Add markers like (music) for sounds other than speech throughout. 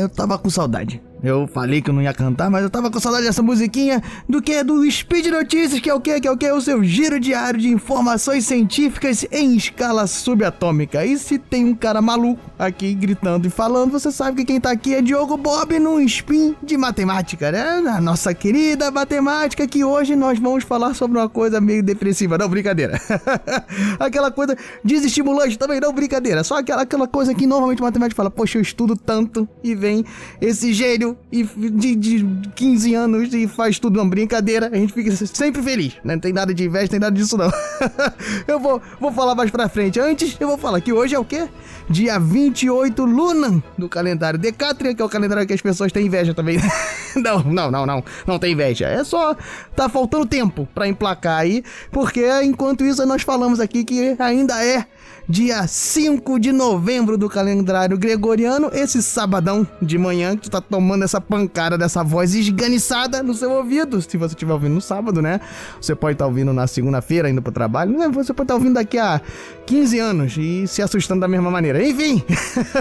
Eu tava com saudade. Eu falei que eu não ia cantar, mas eu tava com saudade dessa musiquinha do que? Do Speed Notícias, que é o que? Que é o que? O seu giro diário de informações científicas em escala subatômica. E se tem um cara maluco aqui gritando e falando, você sabe que quem tá aqui é Diogo Bob num spin de matemática, né? A nossa querida matemática, que hoje nós vamos falar sobre uma coisa meio depressiva. Não, brincadeira. (laughs) aquela coisa desestimulante também, não, brincadeira. Só aquela, aquela coisa que normalmente matemática fala, poxa, eu estudo tanto e vem esse gênio e de, de 15 anos e faz tudo uma brincadeira, a gente fica sempre feliz, né? Não tem nada de inveja, não tem nada disso não. (laughs) eu vou, vou falar mais pra frente. Antes, eu vou falar que hoje é o quê? Dia 28 Luna do calendário Decatria, que é o calendário que as pessoas têm inveja também. (laughs) não, não, não, não, não tem inveja. É só tá faltando tempo para emplacar aí, porque enquanto isso nós falamos aqui que ainda é dia 5 de novembro do calendário gregoriano, esse sabadão de manhã que tu tá tomando essa pancada dessa voz esganiçada no seu ouvido. Se você estiver ouvindo no sábado, né? Você pode estar tá ouvindo na segunda-feira indo pro trabalho, né? Você pode estar tá ouvindo daqui a 15 anos e se assustando da mesma maneira. Enfim,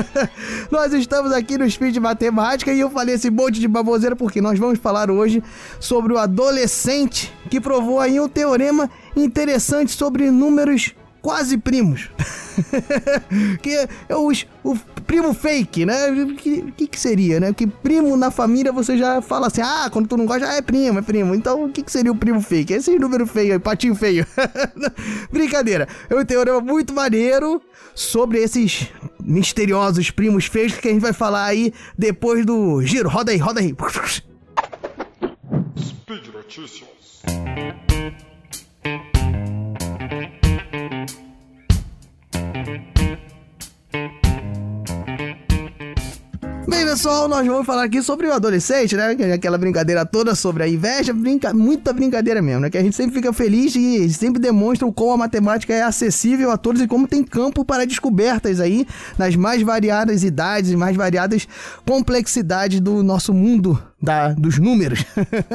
(laughs) nós estamos aqui no Speed Matemática e eu falei esse monte de baboseira porque nós vamos falar hoje sobre o adolescente que provou aí um teorema interessante sobre números quase primos. (laughs) que é o, o primo fake, né? O que, que, que, seria, né? Que primo na família você já fala assim, ah, quando tu não gosta, ah, é primo, é primo. Então o que, que seria o primo fake? Esse número feio, patinho feio. (laughs) Brincadeira. É um teorema muito maneiro sobre esses misteriosos primos feios que a gente vai falar aí depois do giro. Roda aí, roda aí. Speed Notícias. Pessoal, nós vamos falar aqui sobre o adolescente, né? É aquela brincadeira toda sobre a inveja, brinca... muita brincadeira mesmo, né? Que a gente sempre fica feliz e sempre demonstra como a matemática é acessível a todos e como tem campo para descobertas aí nas mais variadas idades e mais variadas complexidades do nosso mundo da, dos números.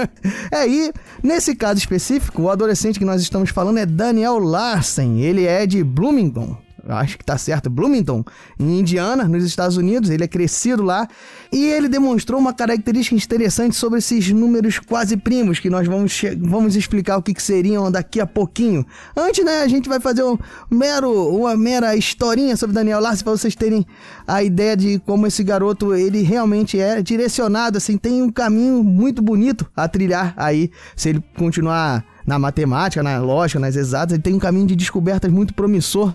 (laughs) é, nesse caso específico, o adolescente que nós estamos falando é Daniel Larsen. Ele é de Bloomington, acho que tá certo, Bloomington, em Indiana, nos Estados Unidos. Ele é crescido lá e ele demonstrou uma característica interessante sobre esses números quase primos que nós vamos, vamos explicar o que, que seriam daqui a pouquinho. Antes, né, a gente vai fazer um mero, uma mera historinha sobre Daniel Larsen para vocês terem a ideia de como esse garoto ele realmente é direcionado, assim, tem um caminho muito bonito a trilhar aí se ele continuar na matemática, na lógica, nas exatas, ele tem um caminho de descobertas muito promissor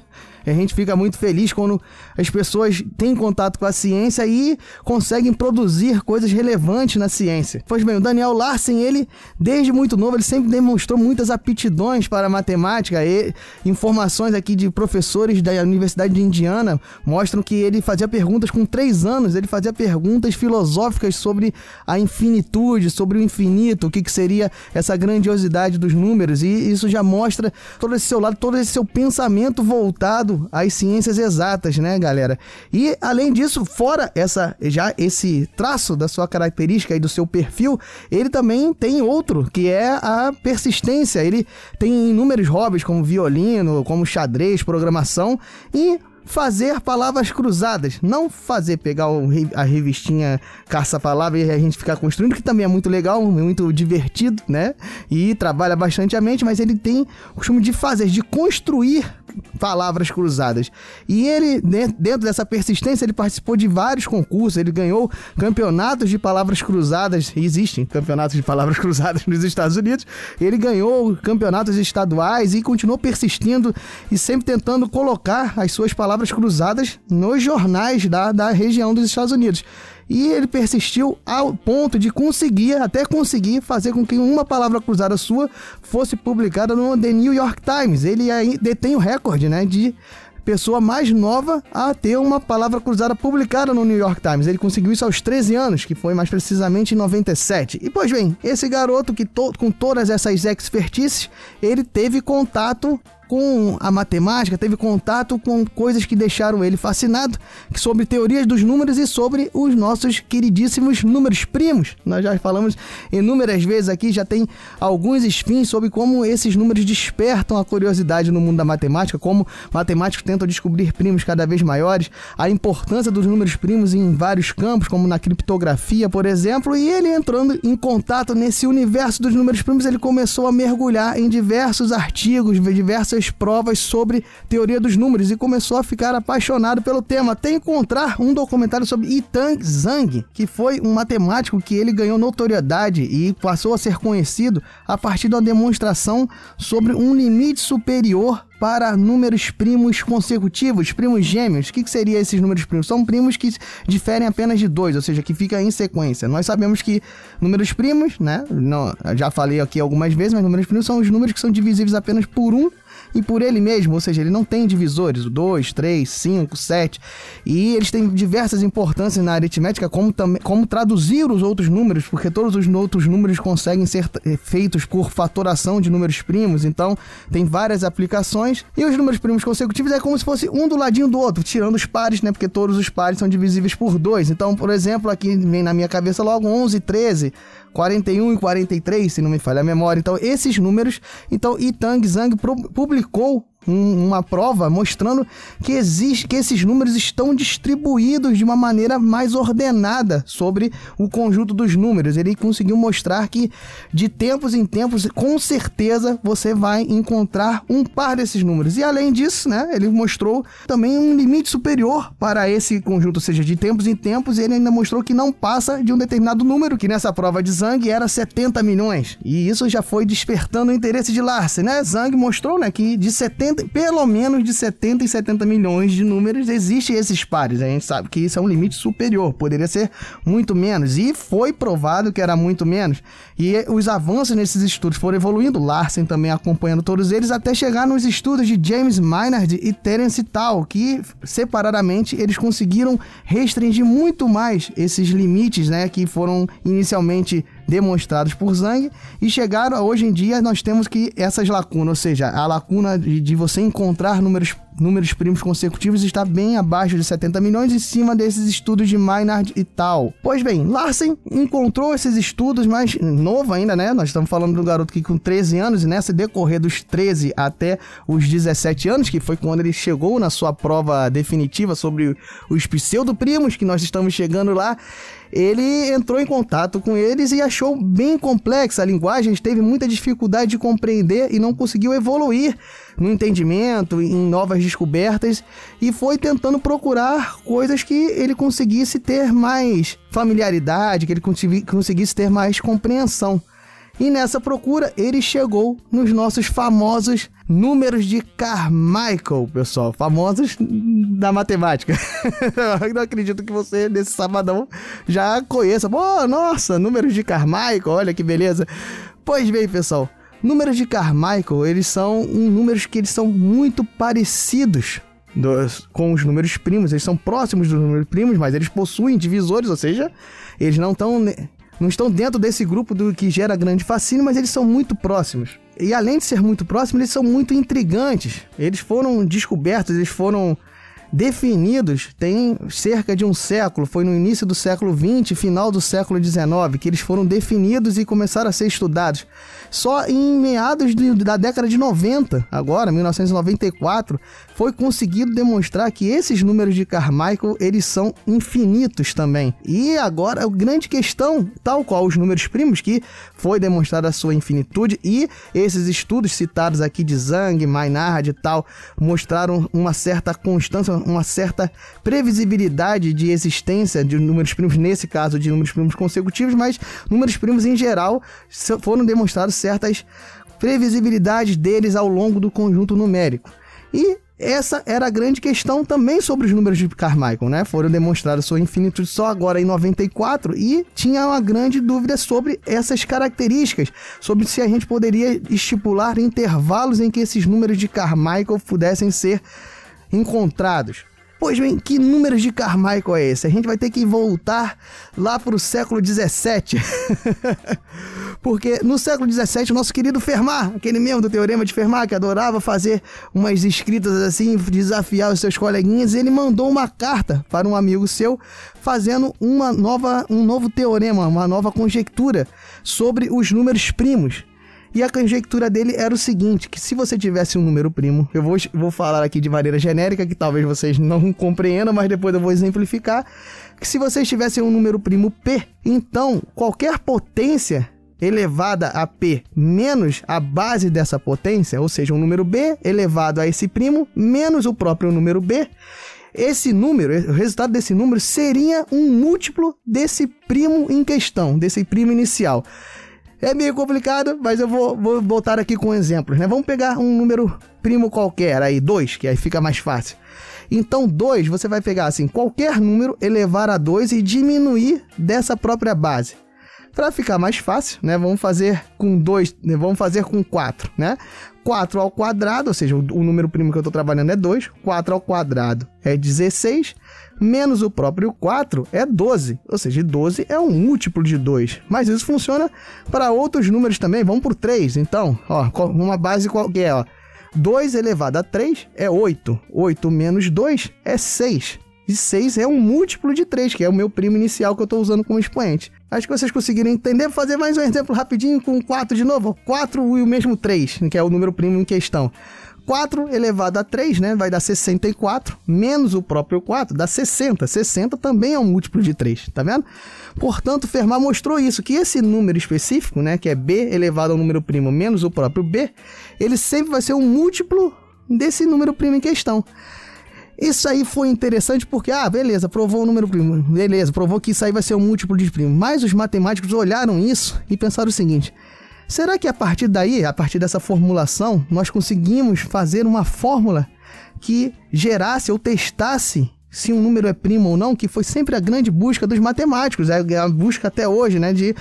a gente fica muito feliz quando as pessoas têm contato com a ciência e conseguem produzir coisas relevantes na ciência. Pois bem, o Daniel Larsen, ele, desde muito novo, ele sempre demonstrou muitas aptidões para matemática. E informações aqui de professores da Universidade de Indiana mostram que ele fazia perguntas com três anos, ele fazia perguntas filosóficas sobre a infinitude, sobre o infinito, o que, que seria essa grandiosidade dos números. E isso já mostra todo esse seu lado, todo esse seu pensamento voltado ligado às ciências exatas, né, galera? E além disso, fora essa já esse traço da sua característica e do seu perfil, ele também tem outro, que é a persistência. Ele tem inúmeros hobbies como violino, como xadrez, programação e fazer palavras cruzadas, não fazer pegar o, a revistinha caça-palavra e a gente ficar construindo, que também é muito legal, muito divertido, né? E trabalha bastante a mente, mas ele tem o costume de fazer, de construir palavras cruzadas. E ele, dentro dessa persistência, ele participou de vários concursos, ele ganhou campeonatos de palavras cruzadas, existem campeonatos de palavras (laughs) cruzadas nos Estados Unidos, ele ganhou campeonatos estaduais e continuou persistindo e sempre tentando colocar as suas palavras cruzadas nos jornais da, da região dos Estados Unidos. E ele persistiu ao ponto de conseguir, até conseguir, fazer com que uma palavra cruzada sua fosse publicada no The New York Times. Ele aí detém o recorde, né, de pessoa mais nova a ter uma palavra cruzada publicada no New York Times. Ele conseguiu isso aos 13 anos, que foi mais precisamente em 97. E pois bem, esse garoto que to com todas essas expertices, ele teve contato com a matemática, teve contato com coisas que deixaram ele fascinado, sobre teorias dos números e sobre os nossos queridíssimos números primos. Nós já falamos inúmeras vezes aqui, já tem alguns spins sobre como esses números despertam a curiosidade no mundo da matemática, como matemáticos tentam descobrir primos cada vez maiores, a importância dos números primos em vários campos, como na criptografia, por exemplo, e ele entrando em contato nesse universo dos números primos, ele começou a mergulhar em diversos artigos, diversas provas sobre teoria dos números e começou a ficar apaixonado pelo tema. Até encontrar um documentário sobre Itang Zhang, que foi um matemático que ele ganhou notoriedade e passou a ser conhecido a partir de uma demonstração sobre um limite superior para números primos consecutivos, primos gêmeos. O que, que seriam esses números primos? São primos que diferem apenas de dois, ou seja, que fica em sequência. Nós sabemos que números primos, né? Não, já falei aqui algumas vezes, mas números primos são os números que são divisíveis apenas por um e por ele mesmo, ou seja, ele não tem divisores, o 2, 3, 5, 7, e eles têm diversas importâncias na aritmética, como, como traduzir os outros números, porque todos os outros números conseguem ser eh, feitos por fatoração de números primos, então tem várias aplicações, e os números primos consecutivos é como se fosse um do ladinho do outro, tirando os pares, né, porque todos os pares são divisíveis por 2, então, por exemplo, aqui vem na minha cabeça logo 11 e 13, 41 e 43, se não me falha a memória. Então, esses números, então Itang Zhang publicou um, uma prova mostrando que existe que esses números estão distribuídos de uma maneira mais ordenada sobre o conjunto dos números. Ele conseguiu mostrar que de tempos em tempos, com certeza, você vai encontrar um par desses números. E além disso, né, ele mostrou também um limite superior para esse conjunto, ou seja, de tempos em tempos, ele ainda mostrou que não passa de um determinado número, que nessa prova de Zhang era 70 milhões. E isso já foi despertando o interesse de Larsen, né? Zhang mostrou, né, que de 70 70, pelo menos de 70 e 70 milhões de números existem esses pares. A gente sabe que isso é um limite superior, poderia ser muito menos. E foi provado que era muito menos. E os avanços nesses estudos foram evoluindo, Larsen também acompanhando todos eles, até chegar nos estudos de James Maynard e Terence Tal, que separadamente eles conseguiram restringir muito mais esses limites, né, que foram inicialmente demonstrados por Zhang e chegaram hoje em dia nós temos que essas lacunas, ou seja, a lacuna de, de você encontrar números números primos consecutivos está bem abaixo de 70 milhões em cima desses estudos de Maynard e tal. Pois bem, Larsen encontrou esses estudos, mas novo ainda, né? Nós estamos falando do garoto que com 13 anos e nessa decorrer dos 13 até os 17 anos, que foi quando ele chegou na sua prova definitiva sobre os pseudoprimos, que nós estamos chegando lá, ele entrou em contato com eles e achou bem complexa a linguagem, teve muita dificuldade de compreender e não conseguiu evoluir no entendimento, em novas descobertas e foi tentando procurar coisas que ele conseguisse ter mais familiaridade, que ele conseguisse ter mais compreensão. E nessa procura ele chegou nos nossos famosos números de Carmichael, pessoal, famosos da matemática. (laughs) Eu não acredito que você nesse sabadão já conheça. Pô, nossa, números de Carmichael, olha que beleza. Pois bem, pessoal, números de Carmichael, eles são um, números que eles são muito parecidos dos, com os números primos. Eles são próximos dos números primos, mas eles possuem divisores, ou seja, eles não estão não estão dentro desse grupo do que gera grande fascínio, mas eles são muito próximos. E além de ser muito próximos, eles são muito intrigantes. Eles foram descobertos, eles foram definidos tem cerca de um século, foi no início do século XX, final do século XIX, que eles foram definidos e começaram a ser estudados. Só em meados de, da década de 90, agora, 1994, foi conseguido demonstrar que esses números de Carmichael, eles são infinitos também. E agora, a grande questão, tal qual os números primos, que foi demonstrada a sua infinitude, e esses estudos citados aqui de Zhang, Maynard e tal, mostraram uma certa constância, uma certa previsibilidade de existência de números primos, nesse caso de números primos consecutivos, mas números primos em geral foram demonstrados certas previsibilidades deles ao longo do conjunto numérico. E essa era a grande questão também sobre os números de Carmichael, né? Foram demonstrados sua infinitude só agora em 94 e tinha uma grande dúvida sobre essas características, sobre se a gente poderia estipular intervalos em que esses números de Carmichael pudessem ser encontrados. Pois bem, que números de Carmichael é esse? A gente vai ter que voltar lá para o século 17. (laughs) Porque no século XVII, o nosso querido Fermat, aquele mesmo do Teorema de Fermat, que adorava fazer umas escritas assim, desafiar os seus coleguinhas, ele mandou uma carta para um amigo seu fazendo uma nova, um novo teorema, uma nova conjectura sobre os números primos. E a conjectura dele era o seguinte: que se você tivesse um número primo, eu vou, vou falar aqui de maneira genérica, que talvez vocês não (laughs) compreendam, mas depois eu vou exemplificar. Que se vocês tivessem um número primo P, então qualquer potência elevada a P menos a base dessa potência, ou seja, um número B elevado a esse primo menos o próprio número B, esse número, o resultado desse número seria um múltiplo desse primo em questão, desse primo inicial. É meio complicado, mas eu vou, vou voltar aqui com exemplos, né? Vamos pegar um número primo qualquer aí, 2, que aí fica mais fácil. Então, 2, você vai pegar assim, qualquer número, elevar a 2 e diminuir dessa própria base. Para ficar mais fácil, né? Vamos fazer com 2, né? vamos fazer com 4, né? 4 ao quadrado, ou seja, o, o número primo que eu estou trabalhando é 2, 4 ao quadrado é 16, menos o próprio 4 é 12, ou seja, 12 é um múltiplo de 2. Mas isso funciona para outros números também, vamos por 3, então, ó, uma base qualquer, ó. 2 elevado a 3 é 8, 8 menos 2 é 6. E 6 é um múltiplo de 3, que é o meu primo inicial que eu estou usando como expoente. Acho que vocês conseguiram entender. Vou fazer mais um exemplo rapidinho com 4 de novo. 4 e o mesmo 3, que é o número primo em questão. 4 elevado a 3, né, vai dar 64, menos o próprio 4, dá 60. 60 também é um múltiplo de 3, tá vendo? Portanto, Fermat mostrou isso, que esse número específico, né, que é b elevado ao número primo menos o próprio b, ele sempre vai ser um múltiplo desse número primo em questão. Isso aí foi interessante porque, ah, beleza, provou o número primo, beleza, provou que isso aí vai ser um múltiplo de primo. Mas os matemáticos olharam isso e pensaram o seguinte: será que a partir daí, a partir dessa formulação, nós conseguimos fazer uma fórmula que gerasse ou testasse se um número é primo ou não, que foi sempre a grande busca dos matemáticos, é a busca até hoje, né, de,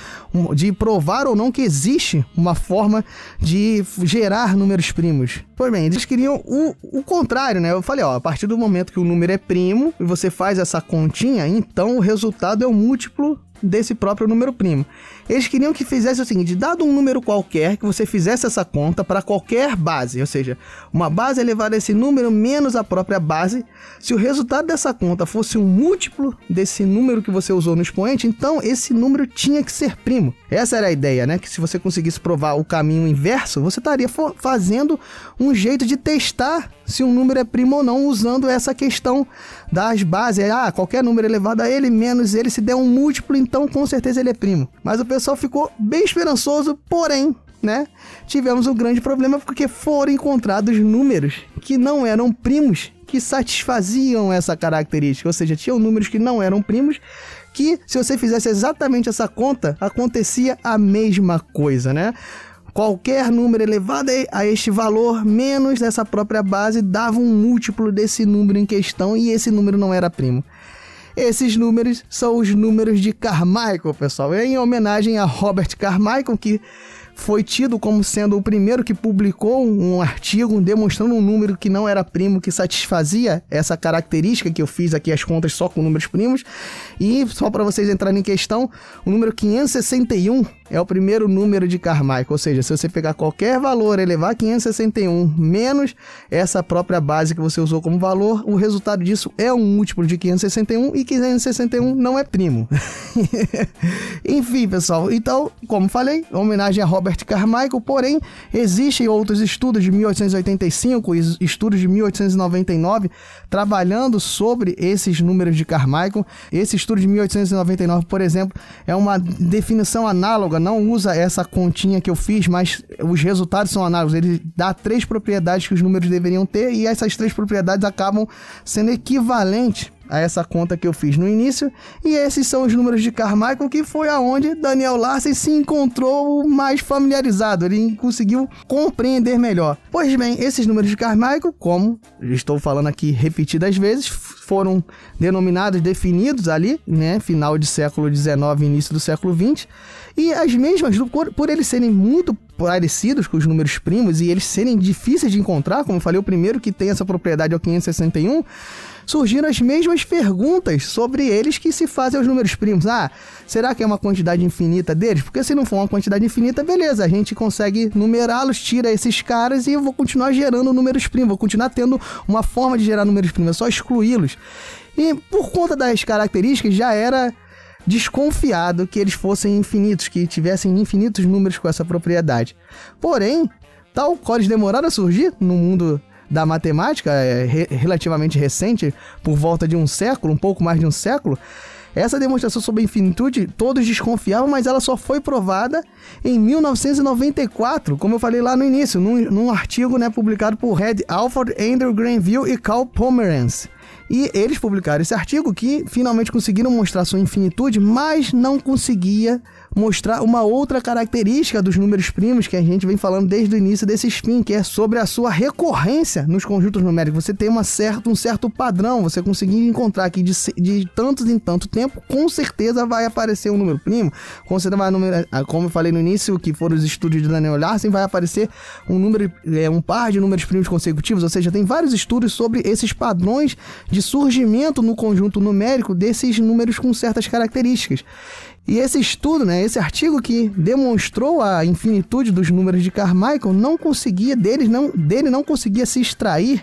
de provar ou não que existe uma forma de gerar números primos. Pois bem, eles queriam o, o contrário, né? Eu falei, ó, a partir do momento que o número é primo e você faz essa continha, então o resultado é o múltiplo desse próprio número primo. Eles queriam que fizesse o seguinte: dado um número qualquer, que você fizesse essa conta para qualquer base, ou seja, uma base elevada a esse número menos a própria base, se o resultado dessa conta fosse um múltiplo desse número que você usou no expoente, então esse número tinha que ser primo. Essa era a ideia, né? Que se você conseguisse provar o caminho inverso, você estaria fazendo um jeito de testar se um número é primo ou não, usando essa questão das bases. Ah, qualquer número elevado a ele, menos ele, se der um múltiplo, então com certeza ele é primo. Mas o pessoal ficou bem esperançoso, porém, né? Tivemos um grande problema porque foram encontrados números que não eram primos que satisfaziam essa característica, ou seja, tinham números que não eram primos que se você fizesse exatamente essa conta, acontecia a mesma coisa, né? Qualquer número elevado a este valor menos essa própria base dava um múltiplo desse número em questão e esse número não era primo. Esses números são os números de Carmichael, pessoal, em homenagem a Robert Carmichael, que foi tido como sendo o primeiro que publicou um artigo demonstrando um número que não era primo, que satisfazia essa característica que eu fiz aqui as contas só com números primos. E só para vocês entrarem em questão, o número 561 é o primeiro número de Carmichael, ou seja, se você pegar qualquer valor, elevar 561 menos essa própria base que você usou como valor, o resultado disso é um múltiplo de 561 e 561 não é primo. (laughs) Enfim, pessoal, então, como falei, homenagem a Robert Carmichael, porém, existem outros estudos de 1885 e estudos de 1899 trabalhando sobre esses números de Carmichael. Esse estudo de 1899, por exemplo, é uma definição análoga não usa essa continha que eu fiz, mas os resultados são análogos. Ele dá três propriedades que os números deveriam ter e essas três propriedades acabam sendo equivalentes a essa conta que eu fiz no início. E esses são os números de Carmichael, que foi aonde Daniel Larsen se encontrou mais familiarizado. Ele conseguiu compreender melhor. Pois bem, esses números de Carmichael, como estou falando aqui repetidas vezes, foram denominados, definidos ali, né, final de século XIX, início do século XX, e as mesmas, por, por eles serem muito parecidos com os números primos e eles serem difíceis de encontrar, como eu falei, o primeiro que tem essa propriedade é o 561, surgiram as mesmas perguntas sobre eles que se fazem aos números primos. Ah, será que é uma quantidade infinita deles? Porque se não for uma quantidade infinita, beleza, a gente consegue numerá-los, tira esses caras e eu vou continuar gerando números primos, vou continuar tendo uma forma de gerar números primos, é só excluí-los. E por conta das características, já era desconfiado que eles fossem infinitos, que tivessem infinitos números com essa propriedade. Porém, tal qual eles demoraram a surgir no mundo da matemática, é, re relativamente recente, por volta de um século, um pouco mais de um século, essa demonstração sobre a infinitude todos desconfiavam, mas ela só foi provada em 1994, como eu falei lá no início, num, num artigo né, publicado por Red Alford, Andrew Granville e Carl Pomerance. E eles publicaram esse artigo que finalmente conseguiram mostrar sua infinitude, mas não conseguia mostrar uma outra característica dos números primos que a gente vem falando desde o início desse spin, que é sobre a sua recorrência nos conjuntos numéricos. Você tem uma certa, um certo padrão, você conseguir encontrar que de, de tantos em tanto tempo, com certeza vai aparecer um número primo. Vai, ah, como eu falei no início, que foram os estudos de Daniel Larsen, vai aparecer um número, é, um par de números primos consecutivos, ou seja, tem vários estudos sobre esses padrões de surgimento no conjunto numérico desses números com certas características. E esse estudo, né, esse artigo que demonstrou a infinitude dos números de Carmichael, não conseguia deles não, dele não conseguia se extrair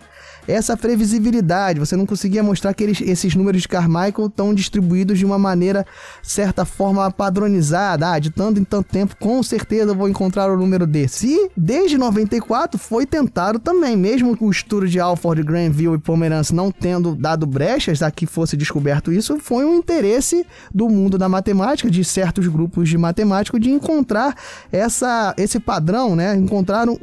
essa previsibilidade. Você não conseguia mostrar que eles, esses números de Carmichael estão distribuídos de uma maneira, certa forma, padronizada. Ah, de tanto em tanto tempo, com certeza vou encontrar o número desse. E desde 94 foi tentado também, mesmo com o estudo de Alford, Granville e Pomerance não tendo dado brechas a que fosse descoberto isso, foi um interesse do mundo da matemática, de certos grupos de matemáticos, de encontrar essa, esse padrão, né? Encontrar um,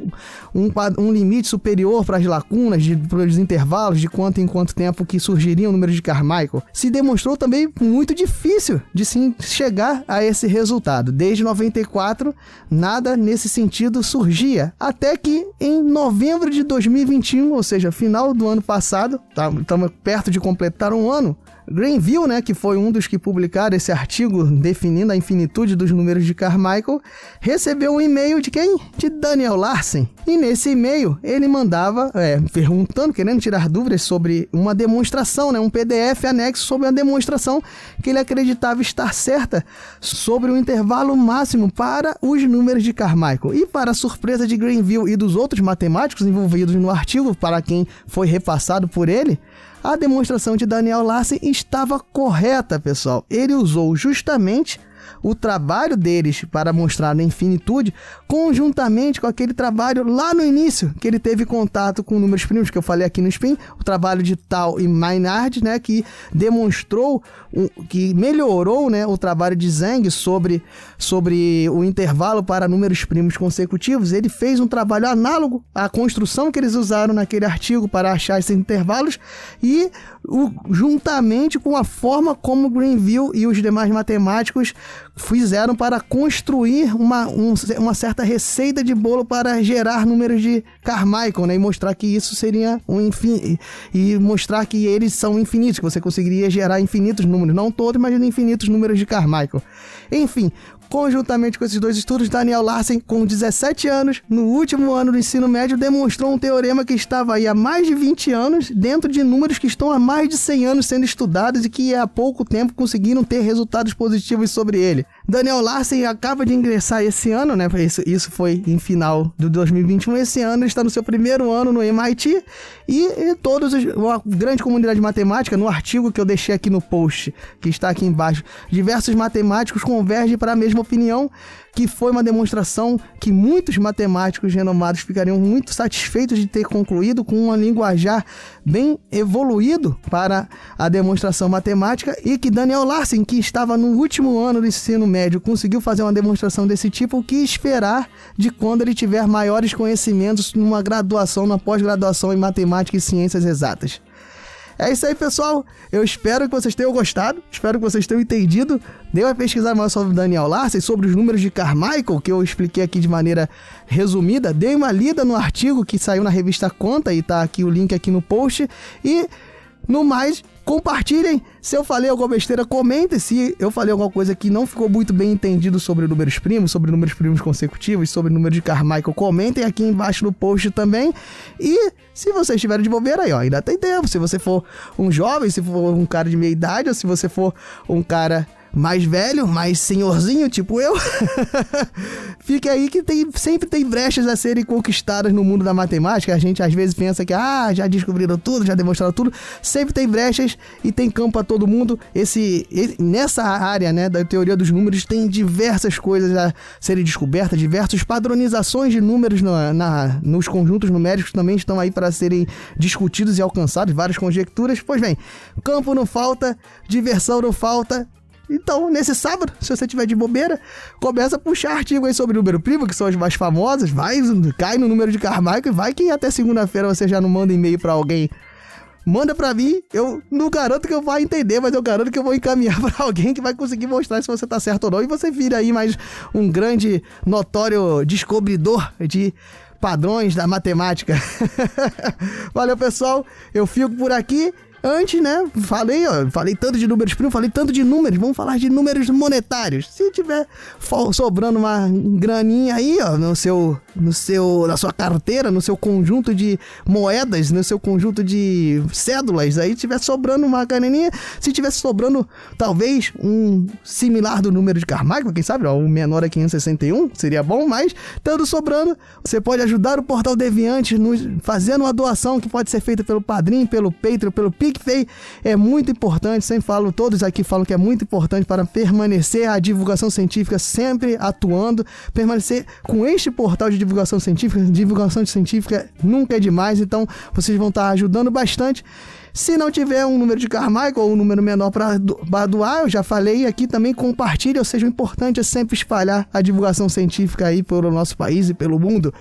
um, um limite superior para as lacunas, de, para intervalos de quanto em quanto tempo que surgiria o número de Carmichael, se demonstrou também muito difícil de se chegar a esse resultado. Desde 94, nada nesse sentido surgia, até que em novembro de 2021, ou seja, final do ano passado, estamos tá, perto de completar um ano, Greenville, né, que foi um dos que publicaram esse artigo definindo a infinitude dos números de Carmichael, recebeu um e-mail de quem? De Daniel Larsen. E nesse e-mail ele mandava, é, perguntando, querendo tirar dúvidas sobre uma demonstração, né, um PDF anexo sobre a demonstração que ele acreditava estar certa sobre o intervalo máximo para os números de Carmichael. E para surpresa de Greenville e dos outros matemáticos envolvidos no artigo, para quem foi repassado por ele, a demonstração de Daniel Larsen estava correta, pessoal. Ele usou justamente o trabalho deles para mostrar a infinitude, conjuntamente com aquele trabalho lá no início, que ele teve contato com números primos, que eu falei aqui no Spin, o trabalho de Tal e Maynard, né, que demonstrou, que melhorou né, o trabalho de Zhang sobre, sobre o intervalo para números primos consecutivos. Ele fez um trabalho análogo à construção que eles usaram naquele artigo para achar esses intervalos e o, juntamente com a forma como Greenville e os demais matemáticos fizeram para construir uma, um, uma certa receita de bolo para gerar números de Carmichael, né? E mostrar que isso seria um e mostrar que eles são infinitos, que você conseguiria gerar infinitos números, não todos, mas infinitos números de Carmichael. Enfim, Conjuntamente com esses dois estudos, Daniel Larsen, com 17 anos, no último ano do ensino médio, demonstrou um teorema que estava aí há mais de 20 anos, dentro de números que estão há mais de 100 anos sendo estudados e que há pouco tempo conseguiram ter resultados positivos sobre ele. Daniel Larsen acaba de ingressar esse ano, né? Isso, isso foi em final de 2021. Esse ano está no seu primeiro ano no MIT e, e todos os, a grande comunidade de matemática, no artigo que eu deixei aqui no post, que está aqui embaixo, diversos matemáticos convergem para a mesma opinião que foi uma demonstração que muitos matemáticos renomados ficariam muito satisfeitos de ter concluído com um linguajar bem evoluído para a demonstração matemática e que Daniel Larsen, que estava no último ano do ensino médio, conseguiu fazer uma demonstração desse tipo, o que esperar de quando ele tiver maiores conhecimentos numa graduação, na pós-graduação em matemática e ciências exatas. É isso aí, pessoal. Eu espero que vocês tenham gostado. Espero que vocês tenham entendido. Dê uma pesquisar mais sobre Daniel Larsen, sobre os números de Carmichael, que eu expliquei aqui de maneira resumida. Dê uma lida no artigo que saiu na revista Conta e tá aqui o link aqui no post. E no mais, Compartilhem. Se eu falei alguma besteira, comentem. Se eu falei alguma coisa que não ficou muito bem entendido sobre números primos, sobre números primos consecutivos, sobre número de Carmichael, comentem aqui embaixo no post também. E se vocês estiverem de bobeira aí, ó, ainda tem tempo. Se você for um jovem, se for um cara de meia idade, ou se você for um cara mais velho, mais senhorzinho, tipo eu, (laughs) fique aí que tem, sempre tem brechas a serem conquistadas no mundo da matemática. A gente às vezes pensa que ah, já descobriram tudo, já demonstraram tudo. Sempre tem brechas e tem campo para todo mundo. Esse, nessa área, né, da teoria dos números tem diversas coisas a serem descobertas, diversas padronizações de números na, na nos conjuntos numéricos também estão aí para serem discutidos e alcançados, várias conjecturas. Pois bem, campo não falta, diversão não falta. Então, nesse sábado, se você tiver de bobeira, começa a puxar artigos aí sobre número primo, que são os mais famosos, vai, cai no número de Carmichael e vai que até segunda-feira você já não manda e-mail para alguém. Manda pra mim, eu não garanto que eu vá entender, mas eu garanto que eu vou encaminhar (laughs) para alguém que vai conseguir mostrar se você tá certo ou não. E você vira aí mais um grande, notório descobridor de padrões da matemática. (laughs) Valeu, pessoal. Eu fico por aqui Antes, né? Falei, ó, falei tanto de números primos, falei tanto de números. Vamos falar de números monetários. Se tiver sobrando uma graninha aí, ó, no seu, no seu, na sua carteira, no seu conjunto de moedas, no seu conjunto de cédulas, aí tiver sobrando uma graninha, se tiver sobrando talvez um similar do número de Carmichael, quem sabe, ó, o menor é 561, seria bom, mas tendo sobrando, você pode ajudar o Portal Deviante nos, fazendo uma doação que pode ser feita pelo Padrim, pelo Patreon, pelo Pix PicPay é muito importante, sempre falo, todos aqui falam que é muito importante para permanecer a divulgação científica sempre atuando, permanecer com este portal de divulgação científica. Divulgação científica nunca é demais, então vocês vão estar ajudando bastante. Se não tiver um número de Carmichael ou um número menor para doar, eu já falei aqui também, compartilhe, ou seja, o importante é sempre espalhar a divulgação científica aí pelo nosso país e pelo mundo.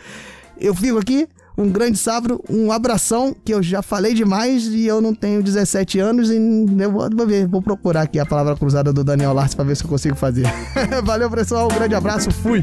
Eu fico aqui, um grande sábado, um abração, que eu já falei demais e eu não tenho 17 anos e eu vou, vou ver, vou procurar aqui a palavra cruzada do Daniel Lars para ver se eu consigo fazer. (laughs) Valeu, pessoal, um grande abraço, fui!